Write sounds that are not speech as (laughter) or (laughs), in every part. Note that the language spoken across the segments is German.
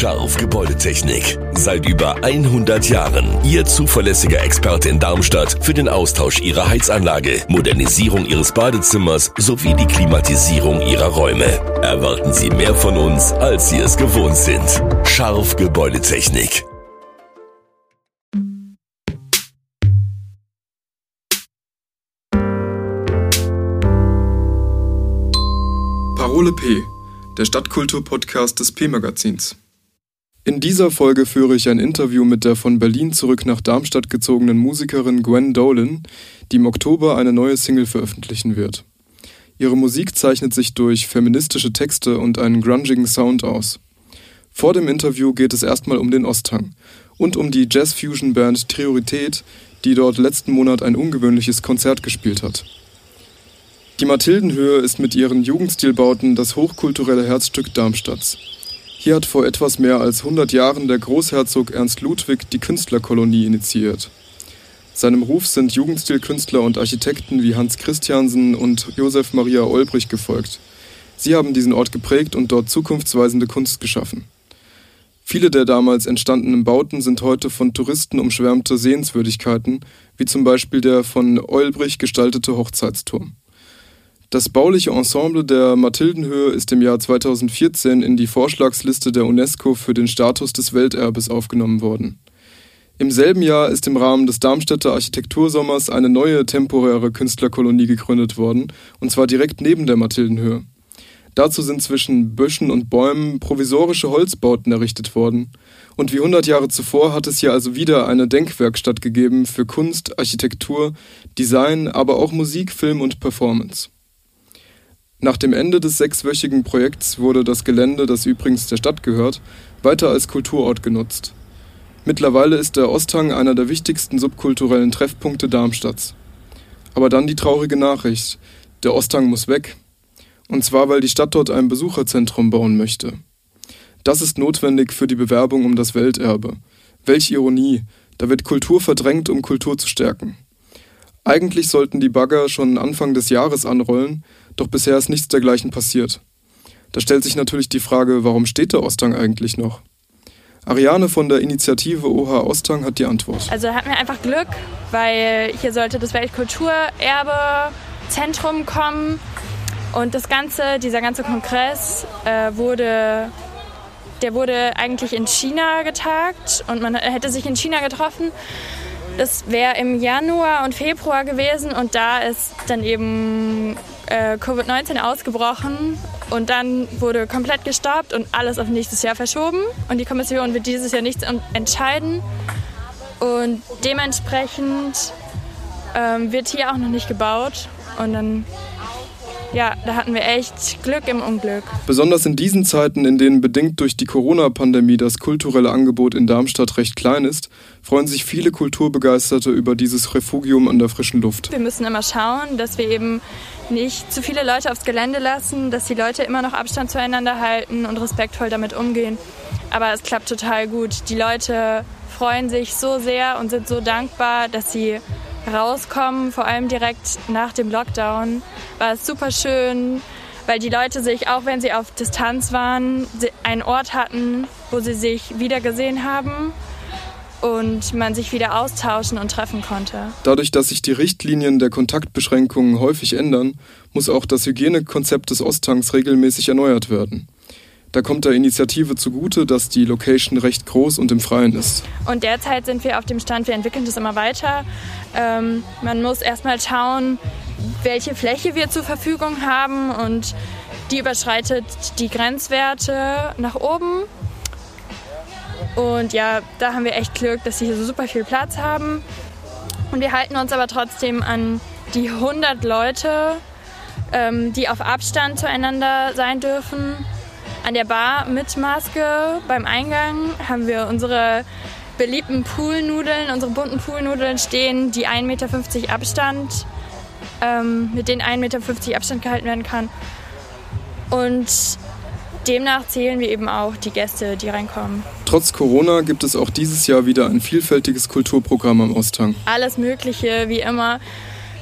Scharf Gebäudetechnik. Seit über 100 Jahren Ihr zuverlässiger Experte in Darmstadt für den Austausch Ihrer Heizanlage, Modernisierung Ihres Badezimmers sowie die Klimatisierung Ihrer Räume. Erwarten Sie mehr von uns, als Sie es gewohnt sind. Scharf Gebäudetechnik. Parole P, der Stadtkultur-Podcast des P-Magazins. In dieser Folge führe ich ein Interview mit der von Berlin zurück nach Darmstadt gezogenen Musikerin Gwen Dolan, die im Oktober eine neue Single veröffentlichen wird. Ihre Musik zeichnet sich durch feministische Texte und einen grungigen Sound aus. Vor dem Interview geht es erstmal um den Osthang und um die Jazz-Fusion-Band Priorität, die dort letzten Monat ein ungewöhnliches Konzert gespielt hat. Die Mathildenhöhe ist mit ihren Jugendstilbauten das hochkulturelle Herzstück Darmstadts. Hier hat vor etwas mehr als 100 Jahren der Großherzog Ernst Ludwig die Künstlerkolonie initiiert. Seinem Ruf sind Jugendstilkünstler und Architekten wie Hans Christiansen und Josef Maria Olbrich gefolgt. Sie haben diesen Ort geprägt und dort zukunftsweisende Kunst geschaffen. Viele der damals entstandenen Bauten sind heute von Touristen umschwärmte Sehenswürdigkeiten, wie zum Beispiel der von Olbrich gestaltete Hochzeitsturm. Das bauliche Ensemble der Mathildenhöhe ist im Jahr 2014 in die Vorschlagsliste der UNESCO für den Status des Welterbes aufgenommen worden. Im selben Jahr ist im Rahmen des Darmstädter Architektursommers eine neue temporäre Künstlerkolonie gegründet worden, und zwar direkt neben der Mathildenhöhe. Dazu sind zwischen Büschen und Bäumen provisorische Holzbauten errichtet worden. Und wie 100 Jahre zuvor hat es hier also wieder eine Denkwerkstatt gegeben für Kunst, Architektur, Design, aber auch Musik, Film und Performance. Nach dem Ende des sechswöchigen Projekts wurde das Gelände, das übrigens der Stadt gehört, weiter als Kulturort genutzt. Mittlerweile ist der Osthang einer der wichtigsten subkulturellen Treffpunkte Darmstadts. Aber dann die traurige Nachricht. Der Osthang muss weg. Und zwar, weil die Stadt dort ein Besucherzentrum bauen möchte. Das ist notwendig für die Bewerbung um das Welterbe. Welch Ironie. Da wird Kultur verdrängt, um Kultur zu stärken. Eigentlich sollten die Bagger schon Anfang des Jahres anrollen, doch bisher ist nichts dergleichen passiert. Da stellt sich natürlich die Frage, warum steht der Osthang eigentlich noch? Ariane von der Initiative OH Osthang hat die Antwort. Also hatten wir einfach Glück, weil hier sollte das Weltkulturerbezentrum kommen und das ganze, dieser ganze Kongress äh, wurde, der wurde eigentlich in China getagt und man hätte sich in China getroffen. Das wäre im Januar und Februar gewesen und da ist dann eben äh, Covid-19 ausgebrochen und dann wurde komplett gestoppt und alles auf nächstes Jahr verschoben. Und die Kommission wird dieses Jahr nichts entscheiden. Und dementsprechend ähm, wird hier auch noch nicht gebaut. Und dann ja, da hatten wir echt Glück im Unglück. Besonders in diesen Zeiten, in denen bedingt durch die Corona-Pandemie das kulturelle Angebot in Darmstadt recht klein ist, freuen sich viele Kulturbegeisterte über dieses Refugium an der frischen Luft. Wir müssen immer schauen, dass wir eben nicht zu viele Leute aufs Gelände lassen, dass die Leute immer noch Abstand zueinander halten und respektvoll damit umgehen. Aber es klappt total gut. Die Leute freuen sich so sehr und sind so dankbar, dass sie rauskommen, vor allem direkt nach dem Lockdown, war es super schön, weil die Leute sich, auch wenn sie auf Distanz waren, einen Ort hatten, wo sie sich wiedergesehen haben und man sich wieder austauschen und treffen konnte. Dadurch, dass sich die Richtlinien der Kontaktbeschränkungen häufig ändern, muss auch das Hygienekonzept des Osttanks regelmäßig erneuert werden. Da kommt der Initiative zugute, dass die Location recht groß und im Freien ist. Und derzeit sind wir auf dem Stand, wir entwickeln das immer weiter. Ähm, man muss erstmal schauen, welche Fläche wir zur Verfügung haben und die überschreitet die Grenzwerte nach oben. Und ja, da haben wir echt Glück, dass sie hier so super viel Platz haben. Und wir halten uns aber trotzdem an die 100 Leute, ähm, die auf Abstand zueinander sein dürfen. An der Bar mit Maske beim Eingang haben wir unsere beliebten Poolnudeln, unsere bunten Poolnudeln stehen, die 1,50 Meter Abstand, ähm, mit denen 1,50 Meter Abstand gehalten werden kann. Und demnach zählen wir eben auch die Gäste, die reinkommen. Trotz Corona gibt es auch dieses Jahr wieder ein vielfältiges Kulturprogramm am Osthang. Alles Mögliche, wie immer.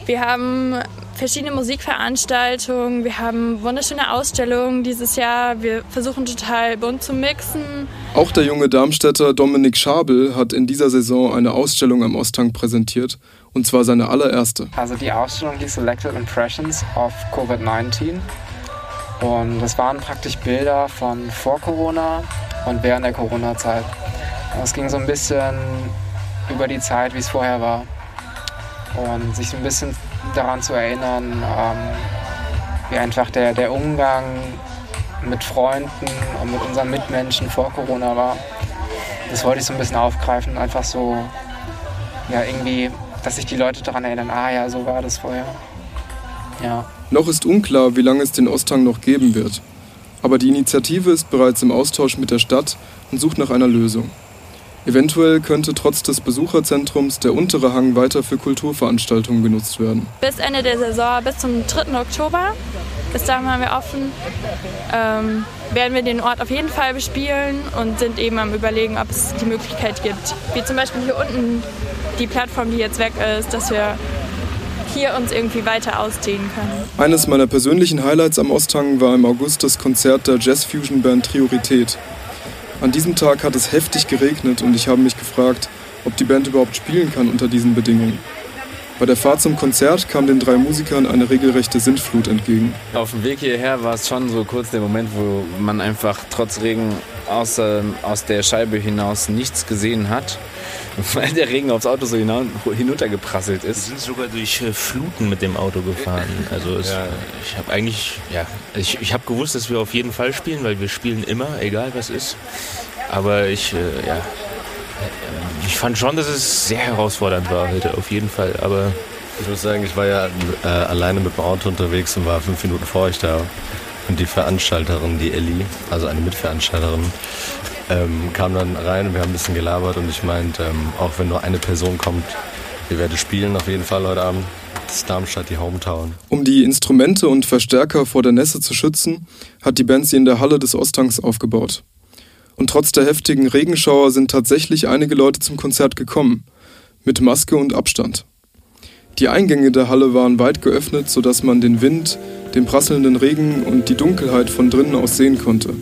Wir haben verschiedene Musikveranstaltungen, wir haben wunderschöne Ausstellungen dieses Jahr. Wir versuchen total bunt zu mixen. Auch der junge Darmstädter Dominik Schabel hat in dieser Saison eine Ausstellung am Osthang präsentiert, und zwar seine allererste. Also die Ausstellung hieß Selected Impressions of COVID-19 und das waren praktisch Bilder von vor Corona und während der Corona-Zeit. Es ging so ein bisschen über die Zeit, wie es vorher war und sich ein bisschen daran zu erinnern, ähm, wie einfach der, der Umgang mit Freunden und mit unseren Mitmenschen vor Corona war. Das wollte ich so ein bisschen aufgreifen, einfach so, ja, irgendwie, dass sich die Leute daran erinnern, ah ja, so war das vorher. Ja. Noch ist unklar, wie lange es den Osthang noch geben wird. Aber die Initiative ist bereits im Austausch mit der Stadt und sucht nach einer Lösung. Eventuell könnte trotz des Besucherzentrums der untere Hang weiter für Kulturveranstaltungen genutzt werden. Bis Ende der Saison, bis zum 3. Oktober, bis dahin haben wir offen, ähm, werden wir den Ort auf jeden Fall bespielen und sind eben am Überlegen, ob es die Möglichkeit gibt, wie zum Beispiel hier unten die Plattform, die jetzt weg ist, dass wir hier uns irgendwie weiter ausdehnen können. Eines meiner persönlichen Highlights am Osthang war im August das Konzert der Jazz-Fusion-Band Priorität. An diesem Tag hat es heftig geregnet und ich habe mich gefragt, ob die Band überhaupt spielen kann unter diesen Bedingungen. Bei der Fahrt zum Konzert kam den drei Musikern eine regelrechte Sintflut entgegen. Auf dem Weg hierher war es schon so kurz der Moment, wo man einfach trotz Regen aus, äh, aus der Scheibe hinaus nichts gesehen hat, (laughs) weil der Regen aufs Auto so hinuntergeprasselt ist. Wir sind sogar durch äh, Fluten mit dem Auto gefahren. Also es, ja. ich habe eigentlich, ja, ich, ich habe gewusst, dass wir auf jeden Fall spielen, weil wir spielen immer, egal was ist. Aber ich, äh, ja, ich fand schon, dass es sehr herausfordernd war heute, auf jeden Fall. Aber ich muss sagen, ich war ja äh, alleine mit dem Auto unterwegs und war fünf Minuten vor euch da. Und die Veranstalterin, die Ellie, also eine Mitveranstalterin, ähm, kam dann rein und wir haben ein bisschen gelabert und ich meinte, ähm, auch wenn nur eine Person kommt, wir werden spielen auf jeden Fall heute Abend. Das ist Darmstadt, die Hometown. Um die Instrumente und Verstärker vor der Nässe zu schützen, hat die Band sie in der Halle des Osttanks aufgebaut. Und trotz der heftigen Regenschauer sind tatsächlich einige Leute zum Konzert gekommen. Mit Maske und Abstand. Die Eingänge der Halle waren weit geöffnet, sodass man den Wind, den prasselnden Regen und die Dunkelheit von drinnen aus sehen konnte.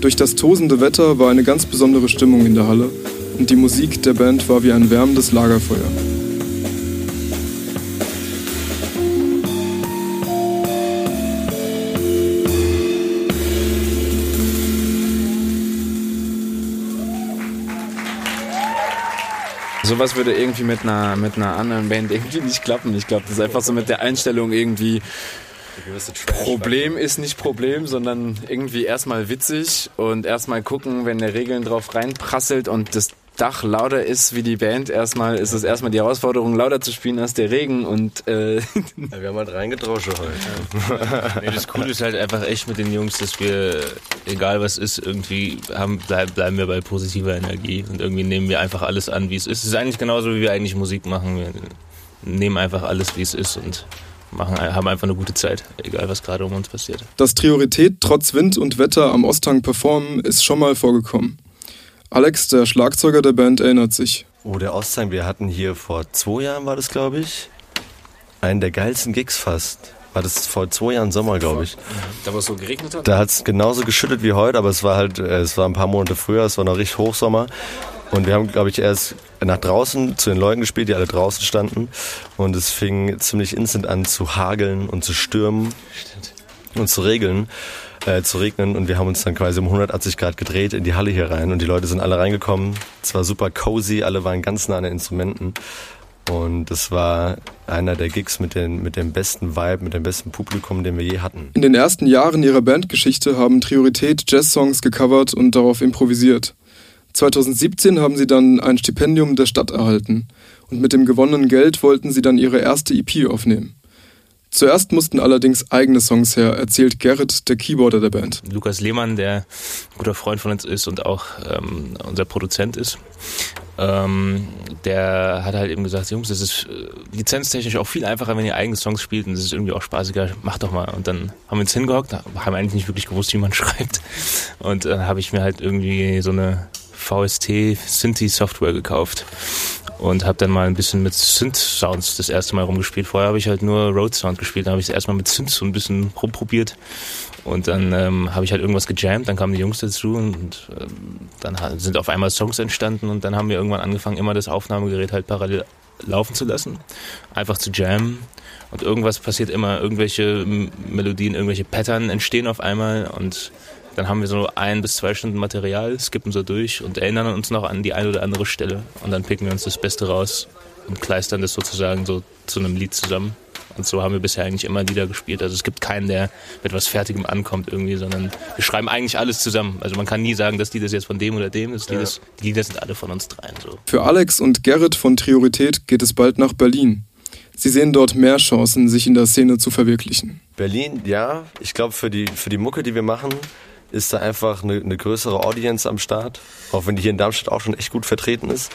Durch das tosende Wetter war eine ganz besondere Stimmung in der Halle und die Musik der Band war wie ein wärmendes Lagerfeuer. Sowas würde irgendwie mit einer, mit einer anderen Band irgendwie (laughs) nicht klappen. Ich glaube, das ist einfach so mit der Einstellung irgendwie. Problem ist nicht Problem, sondern irgendwie erstmal witzig und erstmal gucken, wenn der Regeln drauf reinprasselt und das Dach lauter ist wie die Band, erstmal ist es erstmal die Herausforderung, lauter zu spielen als der Regen und äh (laughs) ja, wir haben halt reingetrauscht heute. nee, das Coole ist halt einfach echt mit den Jungs, dass wir, egal was ist, irgendwie haben, bleib, bleiben wir bei positiver Energie und irgendwie nehmen wir einfach alles an, wie es ist. Es ist eigentlich genauso, wie wir eigentlich Musik machen. Wir nehmen einfach alles, wie es ist und machen, haben einfach eine gute Zeit, egal was gerade um uns passiert. Dass Priorität trotz Wind und Wetter am Osthang performen, ist schon mal vorgekommen. Alex, der Schlagzeuger der Band, erinnert sich. Oh, der Osthang, wir hatten hier vor zwei Jahren, war das glaube ich, einen der geilsten Gigs fast. War das vor zwei Jahren Sommer, glaube ich. Da, wo es so geregnet hat? Da hat es genauso geschüttet wie heute, aber es war halt, äh, es war ein paar Monate früher, es war noch richtig Hochsommer. Und wir haben, glaube ich, erst nach draußen zu den Leuten gespielt, die alle draußen standen. Und es fing ziemlich instant an zu hageln und zu stürmen Stimmt. und zu regeln äh, zu regnen und wir haben uns dann quasi um 180 Grad gedreht in die Halle hier rein und die Leute sind alle reingekommen. Es war super cozy, alle waren ganz nah an den Instrumenten. Und das war einer der Gigs mit, den, mit dem besten Vibe, mit dem besten Publikum, den wir je hatten. In den ersten Jahren ihrer Bandgeschichte haben Priorität Jazz-Songs gecovert und darauf improvisiert. 2017 haben sie dann ein Stipendium der Stadt erhalten und mit dem gewonnenen Geld wollten sie dann ihre erste EP aufnehmen. Zuerst mussten allerdings eigene Songs her, erzählt Gerrit, der Keyboarder der Band. Lukas Lehmann, der ein guter Freund von uns ist und auch ähm, unser Produzent ist, ähm, der hat halt eben gesagt, Jungs, das ist äh, lizenztechnisch auch viel einfacher, wenn ihr eigene Songs spielt und das ist irgendwie auch spaßiger, macht doch mal. Und dann haben wir uns hingehockt, haben eigentlich nicht wirklich gewusst, wie man (laughs) schreibt. Und dann äh, habe ich mir halt irgendwie so eine VST Synthi Software gekauft und habe dann mal ein bisschen mit Synth-Sounds das erste Mal rumgespielt. Vorher habe ich halt nur Road-Sound gespielt, dann habe ich es erstmal mit Synth so ein bisschen rumprobiert und dann ähm, habe ich halt irgendwas gejammt, dann kamen die Jungs dazu und ähm, dann sind auf einmal Songs entstanden und dann haben wir irgendwann angefangen, immer das Aufnahmegerät halt parallel laufen zu lassen, einfach zu jammen und irgendwas passiert immer, irgendwelche Melodien, irgendwelche Pattern entstehen auf einmal und dann haben wir so ein bis zwei Stunden Material, skippen so durch und erinnern uns noch an die eine oder andere Stelle und dann picken wir uns das Beste raus und kleistern das sozusagen so zu einem Lied zusammen. Und so haben wir bisher eigentlich immer Lieder gespielt. Also es gibt keinen, der mit was Fertigem ankommt irgendwie, sondern wir schreiben eigentlich alles zusammen. Also man kann nie sagen, das Lied ist jetzt von dem oder dem. Das Lied ja. ist, die Lieder sind alle von uns dreien. So. Für Alex und Gerrit von Priorität geht es bald nach Berlin. Sie sehen dort mehr Chancen, sich in der Szene zu verwirklichen. Berlin, ja. Ich glaube, für die, für die Mucke, die wir machen, ist da einfach eine, eine größere Audience am Start. Auch wenn die hier in Darmstadt auch schon echt gut vertreten ist.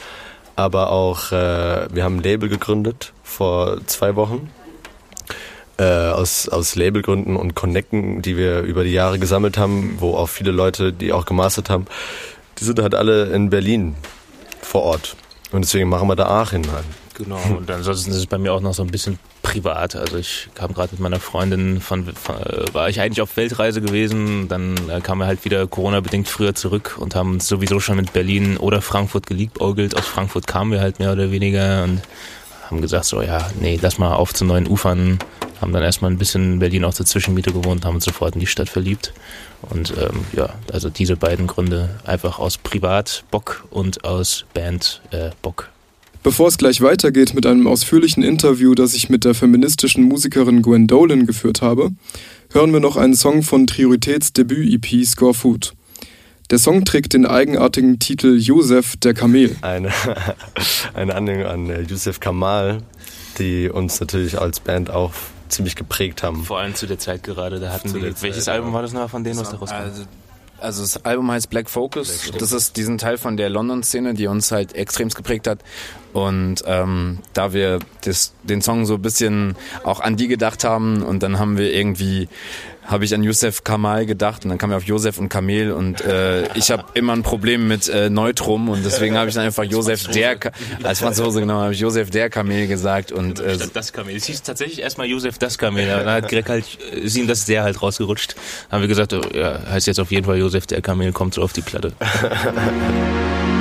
Aber auch, äh, wir haben ein Label gegründet vor zwei Wochen äh, aus, aus Labelgründen und Connecten, die wir über die Jahre gesammelt haben, wo auch viele Leute, die auch gemastert haben, die sind halt alle in Berlin vor Ort. Und deswegen machen wir da Aachen halt. Genau, und ansonsten ist es bei mir auch noch so ein bisschen privat. Also ich kam gerade mit meiner Freundin von, von, äh, war ich eigentlich auf Weltreise gewesen, dann äh, kamen wir halt wieder Corona-bedingt früher zurück und haben uns sowieso schon mit Berlin oder Frankfurt geliebäugelt. Aus Frankfurt kamen wir halt mehr oder weniger und haben gesagt so, ja, nee, lass mal auf zu neuen Ufern, haben dann erstmal ein bisschen in Berlin auch zur Zwischenmiete gewohnt, haben uns sofort in die Stadt verliebt. Und ähm, ja, also diese beiden Gründe einfach aus Privat Bock und aus Band äh, Bock. Bevor es gleich weitergeht mit einem ausführlichen Interview, das ich mit der feministischen Musikerin Gwen Dolan geführt habe, hören wir noch einen Song von Prioritäts Debüt-EP Score Food. Der Song trägt den eigenartigen Titel Josef der Kamel. Eine, (laughs) eine Anlehnung an äh, Josef Kamal, die uns natürlich als Band auch ziemlich geprägt haben. Vor allem zu der Zeit gerade, da hatten wir. Welches Album war das noch von denen, was da rauskam? Also, also das Album heißt Black Focus. Black das ist diesen Teil von der London-Szene, die uns halt extremst geprägt hat. Und ähm, da wir das, den Song so ein bisschen auch an die gedacht haben und dann haben wir irgendwie habe ich an Josef Kamal gedacht und dann kam er auf Josef und Kamel und äh, ich habe immer ein Problem mit äh, Neutrum und deswegen habe ich dann einfach Josef der als Franzose genau habe ich Josef der Kamel gesagt und äh, das Kamel. Es hieß tatsächlich erstmal Josef das Kamel. Dann hat Greg halt ist ihm das der halt rausgerutscht. Dann haben wir gesagt, oh, ja, heißt jetzt auf jeden Fall Josef der Kamel kommt so auf die Platte. (laughs)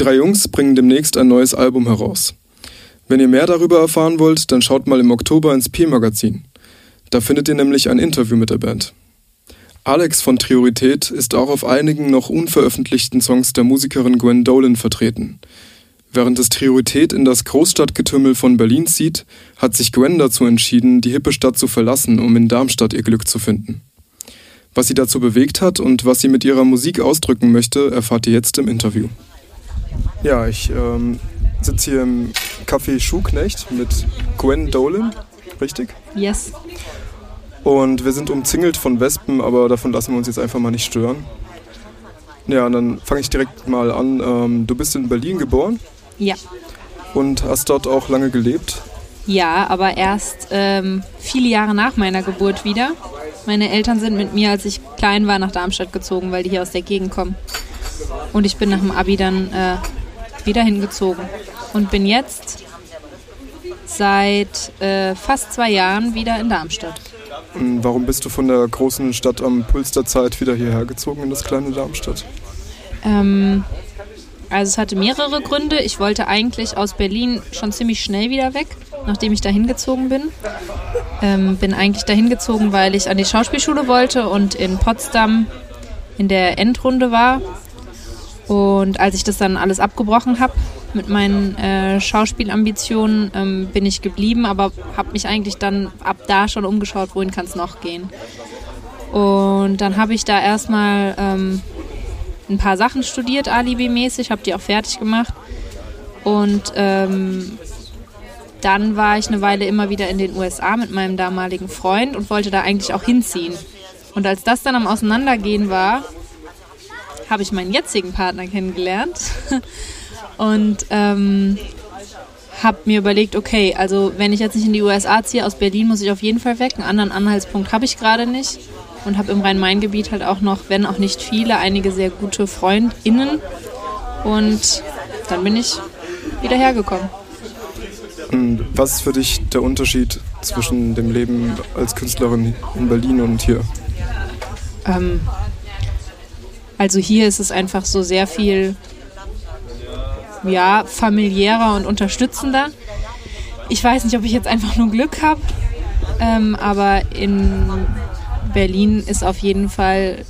drei Jungs bringen demnächst ein neues Album heraus. Wenn ihr mehr darüber erfahren wollt, dann schaut mal im Oktober ins P-Magazin. Da findet ihr nämlich ein Interview mit der Band. Alex von Priorität ist auch auf einigen noch unveröffentlichten Songs der Musikerin Gwen Dolan vertreten. Während es Priorität in das Großstadtgetümmel von Berlin zieht, hat sich Gwen dazu entschieden, die hippe Stadt zu verlassen, um in Darmstadt ihr Glück zu finden. Was sie dazu bewegt hat und was sie mit ihrer Musik ausdrücken möchte, erfahrt ihr jetzt im Interview. Ja, ich ähm, sitze hier im Café Schuhknecht mit Gwen Dolan, richtig? Yes. Und wir sind umzingelt von Wespen, aber davon lassen wir uns jetzt einfach mal nicht stören. Ja, und dann fange ich direkt mal an. Ähm, du bist in Berlin geboren Ja. und hast dort auch lange gelebt. Ja, aber erst ähm, viele Jahre nach meiner Geburt wieder. Meine Eltern sind mit mir, als ich klein war, nach Darmstadt gezogen, weil die hier aus der Gegend kommen. Und ich bin nach dem Abi dann äh, wieder hingezogen. Und bin jetzt seit äh, fast zwei Jahren wieder in Darmstadt. Warum bist du von der großen Stadt am Puls der Zeit wieder hierher gezogen in das kleine Darmstadt? Ähm, also es hatte mehrere Gründe. Ich wollte eigentlich aus Berlin schon ziemlich schnell wieder weg, nachdem ich da hingezogen bin. Ähm, bin eigentlich dahin gezogen, weil ich an die Schauspielschule wollte und in Potsdam in der Endrunde war. Und als ich das dann alles abgebrochen habe mit meinen äh, Schauspielambitionen, ähm, bin ich geblieben, aber habe mich eigentlich dann ab da schon umgeschaut, wohin kann es noch gehen. Und dann habe ich da erstmal ähm, ein paar Sachen studiert, Alibi-mäßig, habe die auch fertig gemacht. Und ähm, dann war ich eine Weile immer wieder in den USA mit meinem damaligen Freund und wollte da eigentlich auch hinziehen. Und als das dann am Auseinandergehen war, habe ich meinen jetzigen Partner kennengelernt und ähm, habe mir überlegt, okay, also wenn ich jetzt nicht in die USA ziehe, aus Berlin muss ich auf jeden Fall weg. Einen anderen Anhaltspunkt habe ich gerade nicht und habe im Rhein-Main-Gebiet halt auch noch, wenn auch nicht viele, einige sehr gute FreundInnen. Und dann bin ich wieder hergekommen. Und was ist für dich der Unterschied zwischen dem Leben als Künstlerin in Berlin und hier? Ähm, also hier ist es einfach so sehr viel ja, familiärer und unterstützender. Ich weiß nicht, ob ich jetzt einfach nur Glück habe, ähm, aber in Berlin ist auf jeden Fall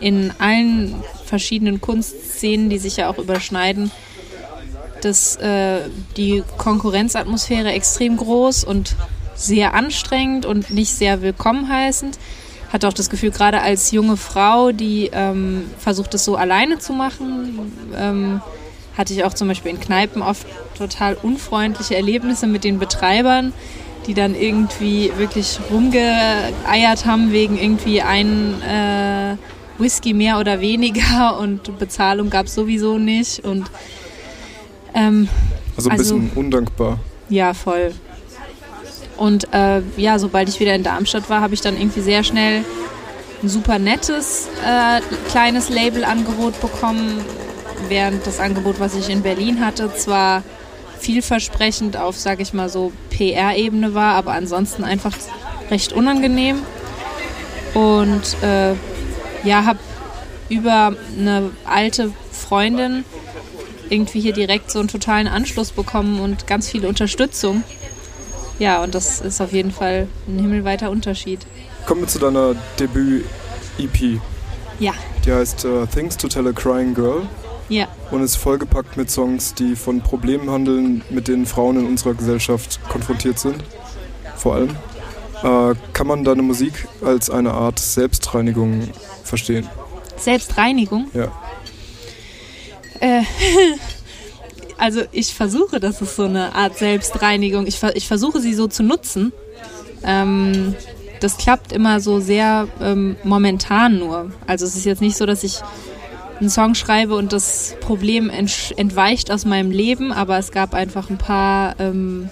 in allen verschiedenen Kunstszenen, die sich ja auch überschneiden, dass äh, die Konkurrenzatmosphäre extrem groß und sehr anstrengend und nicht sehr willkommen heißend. Hatte auch das Gefühl, gerade als junge Frau, die ähm, versucht, es so alleine zu machen, ähm, hatte ich auch zum Beispiel in Kneipen oft total unfreundliche Erlebnisse mit den Betreibern, die dann irgendwie wirklich rumgeeiert haben wegen irgendwie ein äh, Whisky mehr oder weniger (laughs) und Bezahlung gab es sowieso nicht und ähm, Also ein bisschen undankbar. ja, voll. Und äh, ja, sobald ich wieder in Darmstadt war, habe ich dann irgendwie sehr schnell ein super nettes äh, kleines Labelangebot bekommen, während das Angebot, was ich in Berlin hatte, zwar vielversprechend auf, sage ich mal so, PR-Ebene war, aber ansonsten einfach recht unangenehm. Und äh, ja, habe über eine alte Freundin irgendwie hier direkt so einen totalen Anschluss bekommen und ganz viel Unterstützung. Ja, und das ist auf jeden Fall ein himmelweiter Unterschied. Kommen wir zu deiner Debüt-EP. Ja, Die heißt äh, Things to Tell a Crying Girl ja. und ist vollgepackt mit Songs, die von Problemen handeln, mit denen Frauen in unserer Gesellschaft konfrontiert sind. Vor allem. Äh, kann man deine Musik als eine Art Selbstreinigung verstehen? Selbstreinigung. Ja. Äh, (laughs) also ich versuche, das ist so eine Art Selbstreinigung. Ich, ich versuche sie so zu nutzen. Ähm, das klappt immer so sehr ähm, momentan nur. Also es ist jetzt nicht so, dass ich einen Song schreibe und das Problem entsch- entweicht aus meinem Leben, aber es gab einfach ein paar, ähm,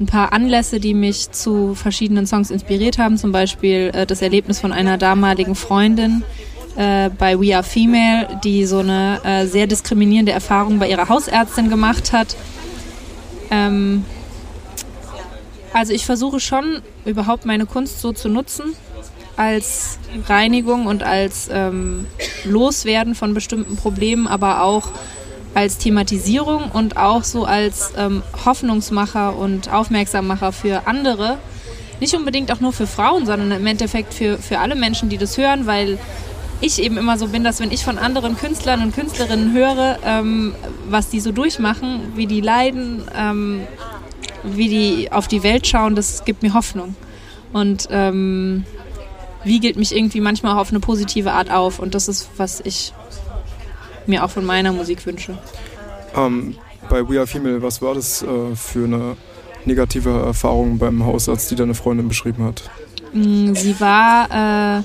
ein paar Anlässe, die mich zu verschiedenen Songs inspiriert haben. Zum Beispiel äh, das Erlebnis von einer damaligen Freundin, äh, bei We Are Female, die so eine äh, sehr diskriminierende Erfahrung bei ihrer Hausärztin gemacht hat. Ähm, also ich versuche schon überhaupt meine Kunst so zu nutzen als Reinigung und als ähm, Loswerden von bestimmten Problemen, aber auch als Thematisierung und auch so als ähm, Hoffnungsmacher und Aufmerksammacher für andere. Nicht unbedingt auch nur für Frauen, sondern im Endeffekt für, für alle Menschen, die das hören, weil ich eben immer so bin, dass wenn ich von anderen Künstlern und Künstlerinnen höre, ähm, was die so durchmachen, wie die leiden, ähm, wie die auf die Welt schauen, das gibt mir Hoffnung. Und ähm, wiegelt mich irgendwie manchmal auch auf eine positive Art auf. Und das ist, was ich mir auch von meiner Musik wünsche. Ähm, bei We Are Female, was war das äh, für eine negative Erfahrung beim Hausarzt, die deine Freundin beschrieben hat? Mm, sie war äh,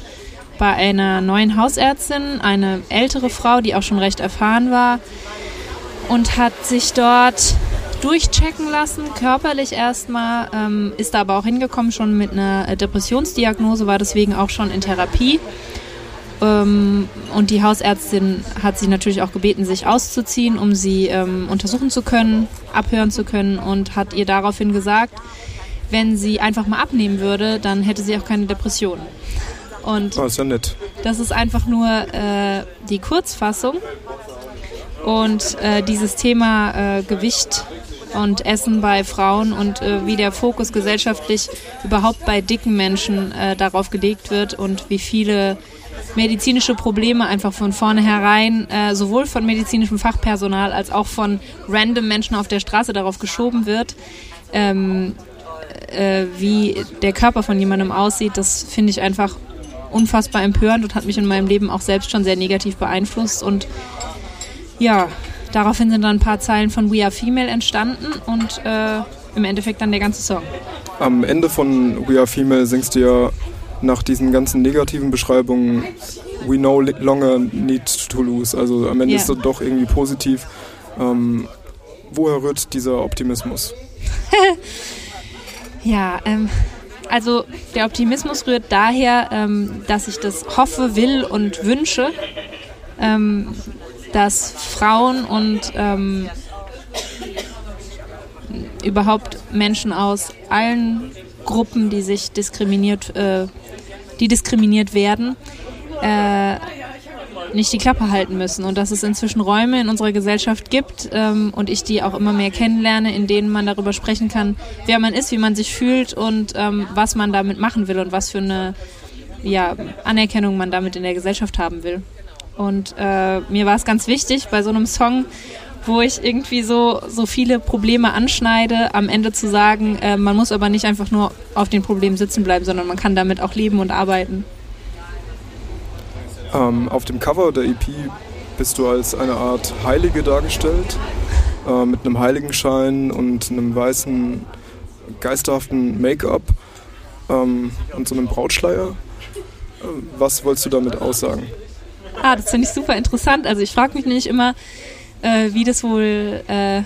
bei einer neuen Hausärztin, eine ältere Frau, die auch schon recht erfahren war und hat sich dort durchchecken lassen, körperlich erstmal, ähm, ist da aber auch hingekommen schon mit einer Depressionsdiagnose, war deswegen auch schon in Therapie. Ähm, und die Hausärztin hat sie natürlich auch gebeten, sich auszuziehen, um sie ähm, untersuchen zu können, abhören zu können und hat ihr daraufhin gesagt, wenn sie einfach mal abnehmen würde, dann hätte sie auch keine Depressionen. Und oh, ist ja nett. Das ist einfach nur äh, die Kurzfassung. Und äh, dieses Thema äh, Gewicht und Essen bei Frauen und äh, wie der Fokus gesellschaftlich überhaupt bei dicken Menschen äh, darauf gelegt wird und wie viele medizinische Probleme einfach von vornherein äh, sowohl von medizinischem Fachpersonal als auch von random Menschen auf der Straße darauf geschoben wird. Ähm, äh, wie der Körper von jemandem aussieht, das finde ich einfach unfassbar empörend und hat mich in meinem Leben auch selbst schon sehr negativ beeinflusst. Und ja, daraufhin sind dann ein paar Zeilen von We Are Female entstanden und äh, im Endeffekt dann der ganze Song. Am Ende von We Are Female singst du ja nach diesen ganzen negativen Beschreibungen We no longer need to lose. Also am Ende yeah. ist es doch irgendwie positiv. Ähm, woher rührt dieser Optimismus? (laughs) ja, ähm, also der Optimismus rührt daher, ähm, dass ich das hoffe, will und wünsche, ähm, dass Frauen und ähm, überhaupt Menschen aus allen Gruppen, die sich diskriminiert, äh, die diskriminiert werden, äh, nicht die Klappe halten müssen und dass es inzwischen Räume in unserer Gesellschaft gibt ähm, und ich die auch immer mehr kennenlerne, in denen man darüber sprechen kann, wer man ist, wie man sich fühlt und ähm, was man damit machen will und was für eine ja, Anerkennung man damit in der Gesellschaft haben will. Und äh, mir war es ganz wichtig, bei so einem Song, wo ich irgendwie so, so viele Probleme anschneide, am Ende zu sagen, äh, man muss aber nicht einfach nur auf den Problemen sitzen bleiben, sondern man kann damit auch leben und arbeiten. Ähm, auf dem Cover der EP bist du als eine Art Heilige dargestellt, äh, mit einem Heiligenschein und einem weißen, geisterhaften Make-up ähm, und so einem Brautschleier. Äh, was wolltest du damit aussagen? Ah, das finde ich super interessant. Also ich frage mich nämlich immer, äh, wie das wohl äh,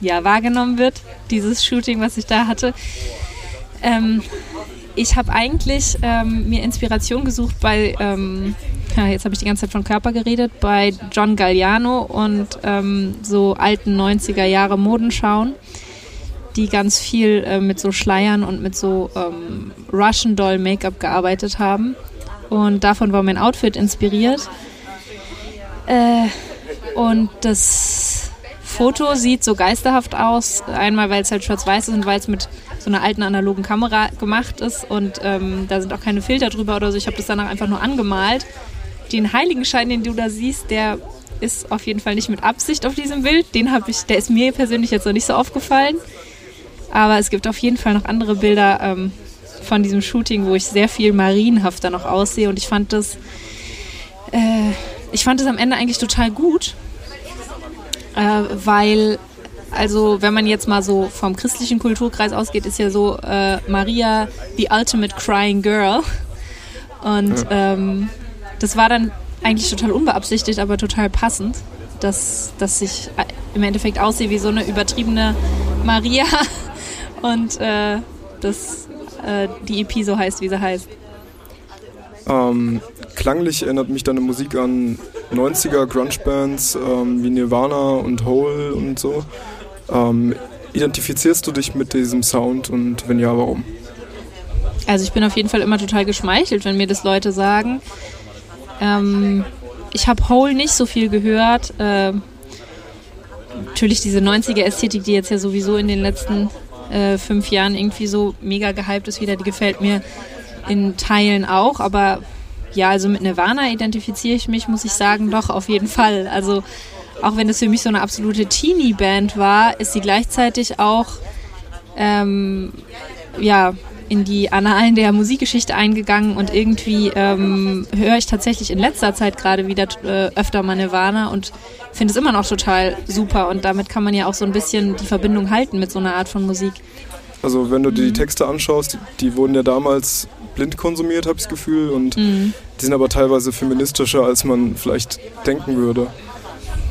ja, wahrgenommen wird, dieses Shooting, was ich da hatte. Ähm, ich habe eigentlich ähm, mir Inspiration gesucht bei, ähm, ja, jetzt habe ich die ganze Zeit von Körper geredet, bei John Galliano und ähm, so alten 90er Jahre Modenschauen, die ganz viel äh, mit so Schleiern und mit so ähm, Russian Doll Make-up gearbeitet haben. Und davon war mein Outfit inspiriert. Äh, und das Foto sieht so geisterhaft aus. Einmal, weil es halt schwarz-weiß ist und weil es mit so einer alten analogen Kamera gemacht ist und ähm, da sind auch keine Filter drüber oder so. Ich habe das danach einfach nur angemalt. Den Heiligenschein, den du da siehst, der ist auf jeden Fall nicht mit Absicht auf diesem Bild. Den habe ich, der ist mir persönlich jetzt noch nicht so aufgefallen. Aber es gibt auf jeden Fall noch andere Bilder ähm, von diesem Shooting, wo ich sehr viel marienhafter noch aussehe. Und ich fand das, äh, ich fand das am Ende eigentlich total gut, äh, weil also wenn man jetzt mal so vom christlichen Kulturkreis ausgeht, ist ja so äh, Maria the ultimate crying girl. Und ähm, das war dann eigentlich total unbeabsichtigt, aber total passend, dass, dass ich äh, im Endeffekt aussehe wie so eine übertriebene Maria (laughs) und äh, dass äh, die EP so heißt, wie sie heißt. Ähm, klanglich erinnert mich deine Musik an 90er Grunge-Bands ähm, wie Nirvana und Hole und so. Ähm, identifizierst du dich mit diesem Sound und wenn ja, warum? Also ich bin auf jeden Fall immer total geschmeichelt, wenn mir das Leute sagen. Ähm, ich habe Hole nicht so viel gehört. Äh, natürlich diese 90er-Ästhetik, die jetzt ja sowieso in den letzten äh, fünf Jahren irgendwie so mega gehypt ist wieder, die gefällt mir in Teilen auch, aber ja, also mit Nirvana identifiziere ich mich, muss ich sagen, doch auf jeden Fall. Also auch wenn es für mich so eine absolute Teenie-Band war, ist sie gleichzeitig auch ähm, ja, in die Annalen der Musikgeschichte eingegangen und irgendwie ähm, höre ich tatsächlich in letzter Zeit gerade wieder äh, öfter mal Nirvana und finde es immer noch total super und damit kann man ja auch so ein bisschen die Verbindung halten mit so einer Art von Musik. Also wenn du dir die mhm. Texte anschaust, die, die wurden ja damals blind konsumiert, habe ich das Gefühl, und mhm. die sind aber teilweise feministischer, als man vielleicht denken würde.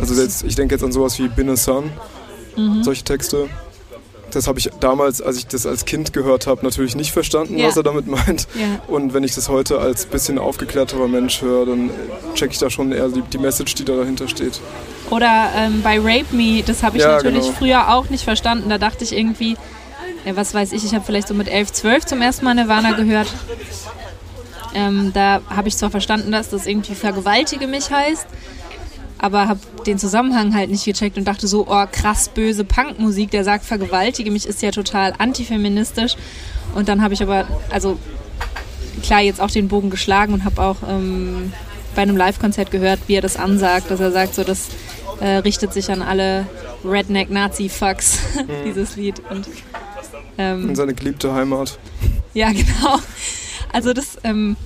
Also jetzt, ich denke jetzt an sowas wie Bin a Sun, mhm. solche Texte. Das habe ich damals, als ich das als Kind gehört habe, natürlich nicht verstanden, ja. was er damit meint. Ja. Und wenn ich das heute als bisschen aufgeklärterer Mensch höre, dann checke ich da schon eher die, die, Message, die da dahinter steht. Oder ähm, bei Rape Me, das habe ich ja, natürlich genau. früher auch nicht verstanden. Da dachte ich irgendwie, ja, was weiß ich, ich habe vielleicht so mit 11, 12 zum ersten Mal Nirvana gehört. Ähm, da habe ich zwar verstanden, dass das irgendwie vergewaltige mich heißt, aber habe den Zusammenhang halt nicht gecheckt und dachte so, oh krass böse Punkmusik, der sagt vergewaltige mich, ist ja total antifeministisch. Und dann habe ich aber, also klar, jetzt auch den Bogen geschlagen und habe auch ähm, bei einem Live-Konzert gehört, wie er das ansagt, dass er sagt, so das äh, richtet sich an alle Redneck-Nazi-Fucks, (laughs) mhm. dieses Lied. Und, ähm, in seine geliebte Heimat. Ja, (laughs) genau. Also das, ähm,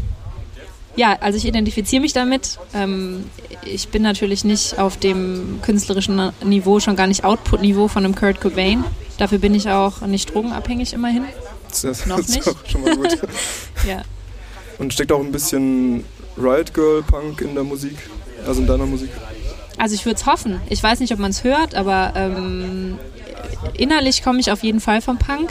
ja, also ich identifiziere mich damit. Ähm, ich bin natürlich nicht auf dem künstlerischen Niveau, schon gar nicht Output-Niveau von einem Kurt Cobain. Dafür bin ich auch nicht drogenabhängig immerhin. Das, ist, Noch nicht. Schon mal gut. (laughs) ja. Und steckt auch ein bisschen Riot Girl Punk in der Musik, also in deiner Musik? Also ich würde es hoffen. Ich weiß nicht, ob man es hört, aber ähm, innerlich komme ich auf jeden Fall vom Punk.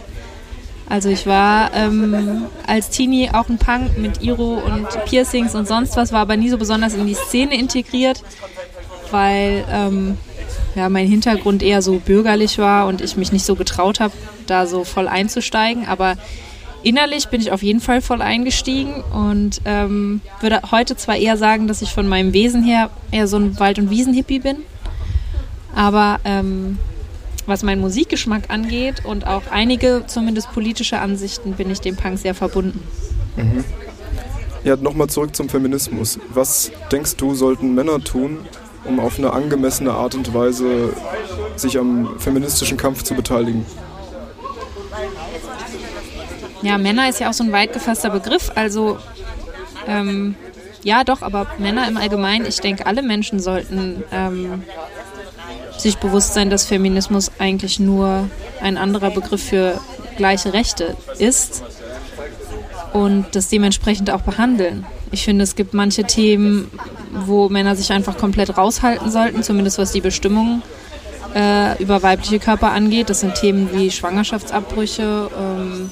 Also ich war ähm, als Teenie auch ein Punk mit Iro und Piercings und sonst was, war aber nie so besonders in die Szene integriert, weil ähm, ja, mein Hintergrund eher so bürgerlich war und ich mich nicht so getraut habe, da so voll einzusteigen. Aber innerlich bin ich auf jeden Fall voll eingestiegen und ähm, würde heute zwar eher sagen, dass ich von meinem Wesen her eher so ein Wald- und Wiesenhippie bin, aber ähm, was meinen Musikgeschmack angeht und auch einige zumindest politische Ansichten bin ich dem Punk sehr verbunden. Mhm. Ja, nochmal zurück zum Feminismus. Was denkst du, sollten Männer tun, um auf eine angemessene Art und Weise sich am feministischen Kampf zu beteiligen? Ja, Männer ist ja auch so ein weit gefasster Begriff. Also ähm, ja, doch, aber Männer im Allgemeinen, ich denke, alle Menschen sollten ähm, sich bewusst sein, dass Feminismus eigentlich nur ein anderer Begriff für gleiche Rechte ist und das dementsprechend auch behandeln. Ich finde, es gibt manche Themen, wo Männer sich einfach komplett raushalten sollten, zumindest was die Bestimmung äh, über weibliche Körper angeht. Das sind Themen wie Schwangerschaftsabbrüche, ähm,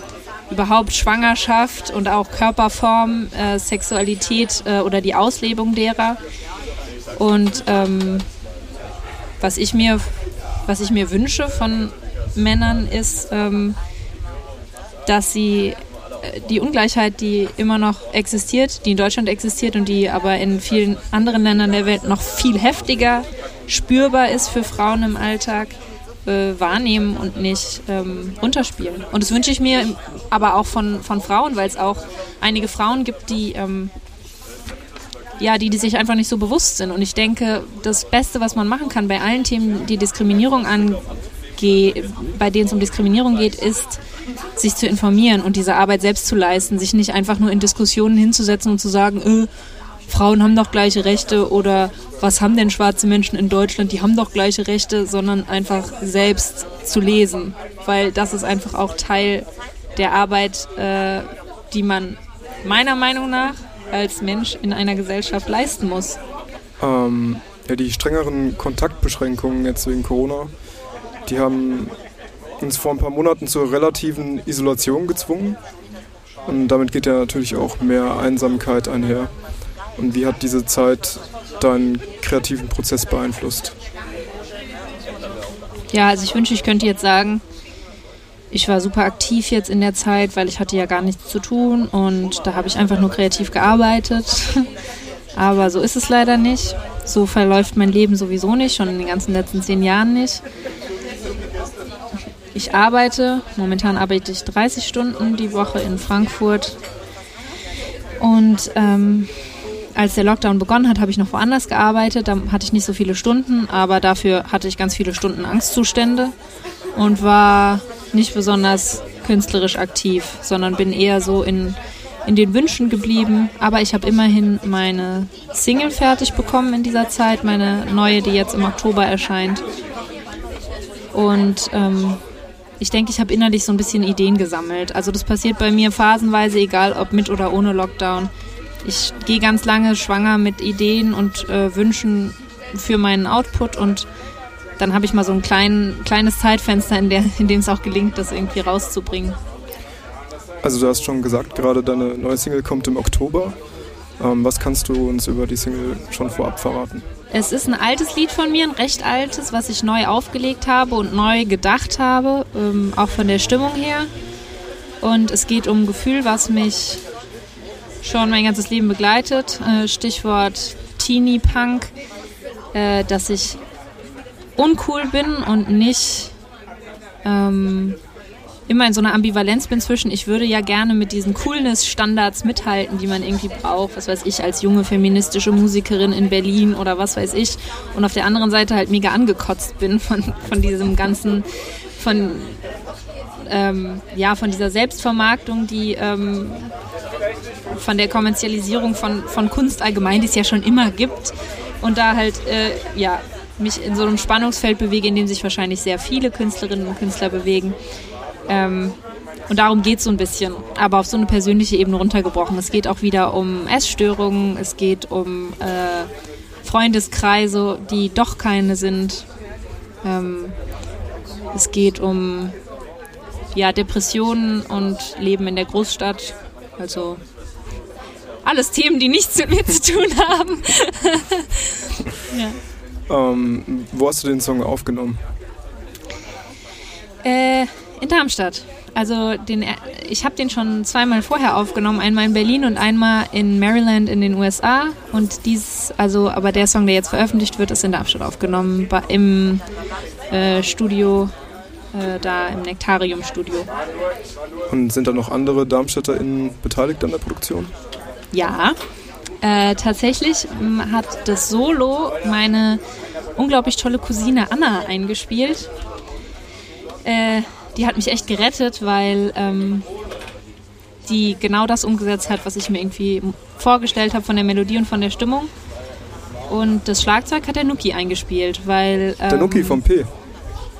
überhaupt Schwangerschaft und auch Körperform, äh, Sexualität äh, oder die Auslebung derer. Und ähm, was ich mir, was ich mir wünsche von Männern ist, ähm, dass sie äh, die Ungleichheit, die immer noch existiert, die in Deutschland existiert und die aber in vielen anderen Ländern der Welt noch viel heftiger spürbar ist für Frauen im Alltag, äh, wahrnehmen und nicht ähm, runterspielen. Und das wünsche ich mir aber auch von, von Frauen, weil es auch einige Frauen gibt, die ähm, ja, die, die sich einfach nicht so bewusst sind. Und ich denke, das Beste, was man machen kann bei allen Themen, die Diskriminierung angeht, bei denen es um Diskriminierung geht, ist, sich zu informieren und diese Arbeit selbst zu leisten, sich nicht einfach nur in Diskussionen hinzusetzen und zu sagen, äh, Frauen haben doch gleiche Rechte oder was haben denn schwarze Menschen in Deutschland, die haben doch gleiche Rechte, sondern einfach selbst zu lesen, weil das ist einfach auch Teil der Arbeit, äh, die man meiner Meinung nach als Mensch in einer Gesellschaft leisten muss? Ähm, ja, die strengeren Kontaktbeschränkungen jetzt wegen Corona, die haben uns vor ein paar Monaten zur relativen Isolation gezwungen. Und damit geht ja natürlich auch mehr Einsamkeit einher. Und wie hat diese Zeit deinen kreativen Prozess beeinflusst? Ja, also ich wünsche, ich könnte jetzt sagen, ich war super aktiv jetzt in der Zeit, weil ich hatte ja gar nichts zu tun und da habe ich einfach nur kreativ gearbeitet. (laughs) Aber so ist es leider nicht. So verläuft mein Leben sowieso nicht, schon in den ganzen letzten zehn Jahren nicht. Ich arbeite, momentan arbeite ich 30 Stunden die Woche in Frankfurt. Und ähm, als der Lockdown begonnen hat, habe ich noch woanders gearbeitet. Da hatte ich nicht so viele Stunden, aber dafür hatte ich ganz viele Stunden Angstzustände und war nicht besonders künstlerisch aktiv, sondern bin eher so in, in den Wünschen geblieben. Aber ich habe immerhin meine Single fertig bekommen in dieser Zeit, meine neue, die jetzt im Oktober erscheint. Und ähm, ich denke, ich habe innerlich so ein bisschen Ideen gesammelt. Also das passiert bei mir phasenweise, egal ob mit oder ohne Lockdown. Ich gehe ganz lange schwanger mit Ideen und äh, Wünschen für meinen Output und dann habe ich mal so ein klein, kleines Zeitfenster, in, der, in dem es auch gelingt, das irgendwie rauszubringen. Also du hast schon gesagt, gerade deine neue Single kommt im Oktober. Ähm, was kannst du uns über die Single schon vorab verraten? Es ist ein altes Lied von mir, ein recht altes, was ich neu aufgelegt habe und neu gedacht habe, ähm, auch von der Stimmung her. Und es geht um ein Gefühl, was mich schon mein ganzes Leben begleitet. Äh, Stichwort Teenie Punk, äh, dass ich uncool bin und nicht ähm, immer in so einer Ambivalenz bin zwischen, ich würde ja gerne mit diesen Coolness-Standards mithalten, die man irgendwie braucht, was weiß ich, als junge feministische Musikerin in Berlin oder was weiß ich. Und auf der anderen Seite halt mega angekotzt bin von, von diesem ganzen, von, ähm, ja, von dieser Selbstvermarktung, die ähm, von der Kommerzialisierung von, von Kunst allgemein, die es ja schon immer gibt. Und da halt, äh, ja, mich in so einem Spannungsfeld bewege, in dem sich wahrscheinlich sehr viele Künstlerinnen und Künstler bewegen. Ähm, und darum geht es so ein bisschen, aber auf so eine persönliche Ebene runtergebrochen. Es geht auch wieder um Essstörungen, es geht um äh, Freundeskreise, die doch keine sind. Ähm, es geht um ja, Depressionen und Leben in der Großstadt. Also alles Themen, die nichts mit mir zu tun haben. (laughs) ja. Ähm, wo hast du den Song aufgenommen? Äh, in Darmstadt. Also den, ich habe den schon zweimal vorher aufgenommen, einmal in Berlin und einmal in Maryland in den USA. Und dies, also, aber der Song, der jetzt veröffentlicht wird, ist in Darmstadt aufgenommen, im äh, Studio, äh, da im Nektarium-Studio. Und sind da noch andere DarmstädterInnen beteiligt an der Produktion? Ja, äh, tatsächlich hat das Solo meine unglaublich tolle Cousine Anna eingespielt. Äh, die hat mich echt gerettet, weil ähm, die genau das umgesetzt hat, was ich mir irgendwie vorgestellt habe von der Melodie und von der Stimmung. Und das Schlagzeug hat der Nuki eingespielt, weil. Ähm, der Nuki vom P.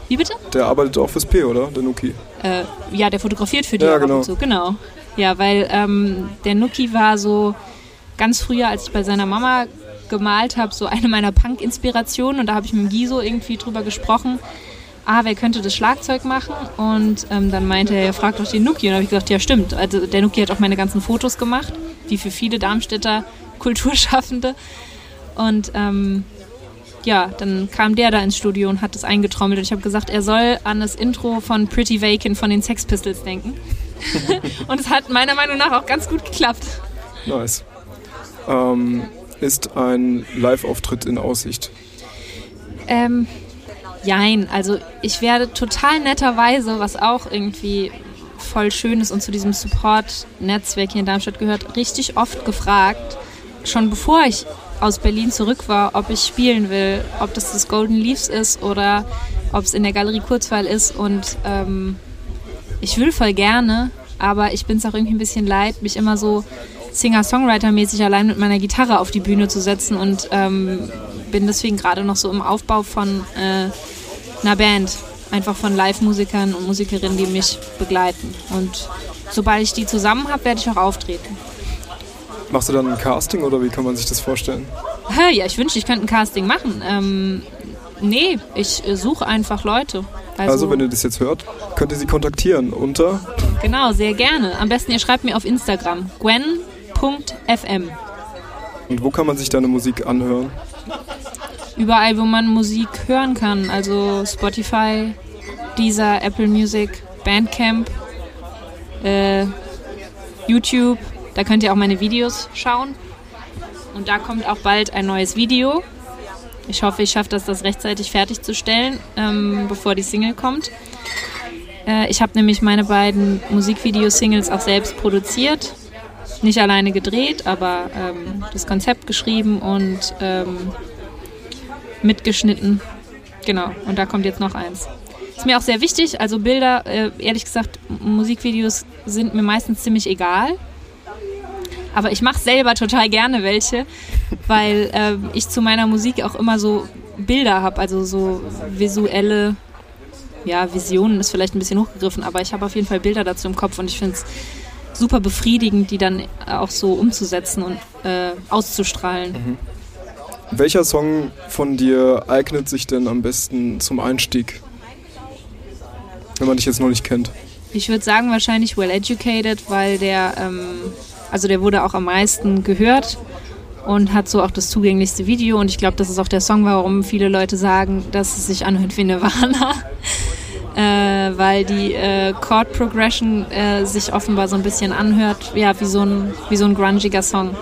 Wie bitte? Der arbeitet auch fürs P, oder? Der Nuki. Äh, ja, der fotografiert für die ja, genau. So. Genau. Ja, weil ähm, der Nuki war so ganz früher, als ich bei seiner Mama gemalt habe, so eine meiner Punk-Inspirationen. Und da habe ich mit Giso irgendwie drüber gesprochen ah, wer könnte das Schlagzeug machen? Und ähm, dann meinte er, ja, frag doch den Nuki. Und habe ich gesagt, ja, stimmt. Also der Nuki hat auch meine ganzen Fotos gemacht, wie für viele Darmstädter Kulturschaffende. Und ähm, ja, dann kam der da ins Studio und hat das eingetrommelt. Und ich habe gesagt, er soll an das Intro von Pretty Vacant von den Sex Pistols denken. (laughs) und es hat meiner Meinung nach auch ganz gut geklappt. Nice. Ähm, ist ein Live-Auftritt in Aussicht? Ähm, Jein, also ich werde total netterweise, was auch irgendwie voll schön ist und zu diesem Support-Netzwerk hier in Darmstadt gehört, richtig oft gefragt, schon bevor ich aus Berlin zurück war, ob ich spielen will, ob das das Golden Leaves ist oder ob es in der Galerie Kurzweil ist und ähm, ich will voll gerne, aber ich bin es auch irgendwie ein bisschen leid, mich immer so Singer-Songwriter-mäßig allein mit meiner Gitarre auf die Bühne zu setzen und ähm, bin deswegen gerade noch so im Aufbau von äh, einer Band. Einfach von Live-Musikern und Musikerinnen, die mich begleiten. Und sobald ich die zusammen habe, werde ich auch auftreten. Machst du dann ein Casting oder wie kann man sich das vorstellen? Ja, ich wünschte, ich könnte ein Casting machen. Ähm, nee, ich äh, suche einfach Leute. Also, also, wenn ihr das jetzt hört, könnt ihr sie kontaktieren unter? Genau, sehr gerne. Am besten ihr schreibt mir auf Instagram gwen.fm. Und wo kann man sich deine Musik anhören? überall, wo man Musik hören kann. Also Spotify, Deezer, Apple Music, Bandcamp, äh, YouTube. Da könnt ihr auch meine Videos schauen. Und da kommt auch bald ein neues Video. Ich hoffe, ich schaffe das, das rechtzeitig fertigzustellen, ähm, bevor die Single kommt. Äh, ich habe nämlich meine beiden Musikvideo-Singles auch selbst produziert. Nicht alleine gedreht, aber ähm, das Konzept geschrieben und ähm, mitgeschnitten. Genau, und da kommt jetzt noch eins. Ist mir auch sehr wichtig, also Bilder, äh, ehrlich gesagt, Musikvideos sind mir meistens ziemlich egal. Aber ich mache selber total gerne welche, weil äh, ich zu meiner Musik auch immer so Bilder habe, also so visuelle ja, Visionen ist vielleicht ein bisschen hochgegriffen, aber ich habe auf jeden Fall Bilder dazu im Kopf und ich finde es super befriedigend, die dann auch so umzusetzen und äh, auszustrahlen. Mhm. Welcher Song von dir eignet sich denn am besten zum Einstieg, wenn man dich jetzt noch nicht kennt? Ich würde sagen wahrscheinlich Well Educated, weil der, ähm, also der wurde auch am meisten gehört und hat so auch das zugänglichste Video und ich glaube, das ist auch der Song, warum viele Leute sagen, dass es sich anhört wie Nirvana äh, weil die äh, Chord Progression äh, sich offenbar so ein bisschen anhört, ja, wie so ein, wie so ein grungiger Song.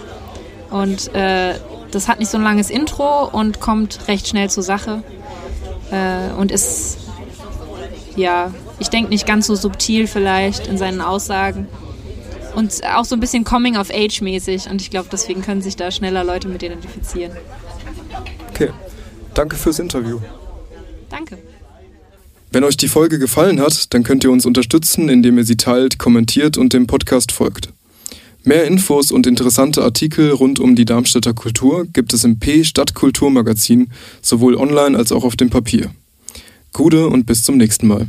Und äh, das hat nicht so ein langes Intro und kommt recht schnell zur Sache äh, und ist, ja, ich denke nicht ganz so subtil vielleicht in seinen Aussagen. Und auch so ein bisschen Coming of Age mäßig. Und ich glaube, deswegen können sich da schneller Leute mit identifizieren. Okay. Danke fürs Interview. Danke. Wenn euch die Folge gefallen hat, dann könnt ihr uns unterstützen, indem ihr sie teilt, kommentiert und dem Podcast folgt. Mehr Infos und interessante Artikel rund um die Darmstädter Kultur gibt es im P Stadtkulturmagazin, sowohl online als auch auf dem Papier. Gude und bis zum nächsten Mal.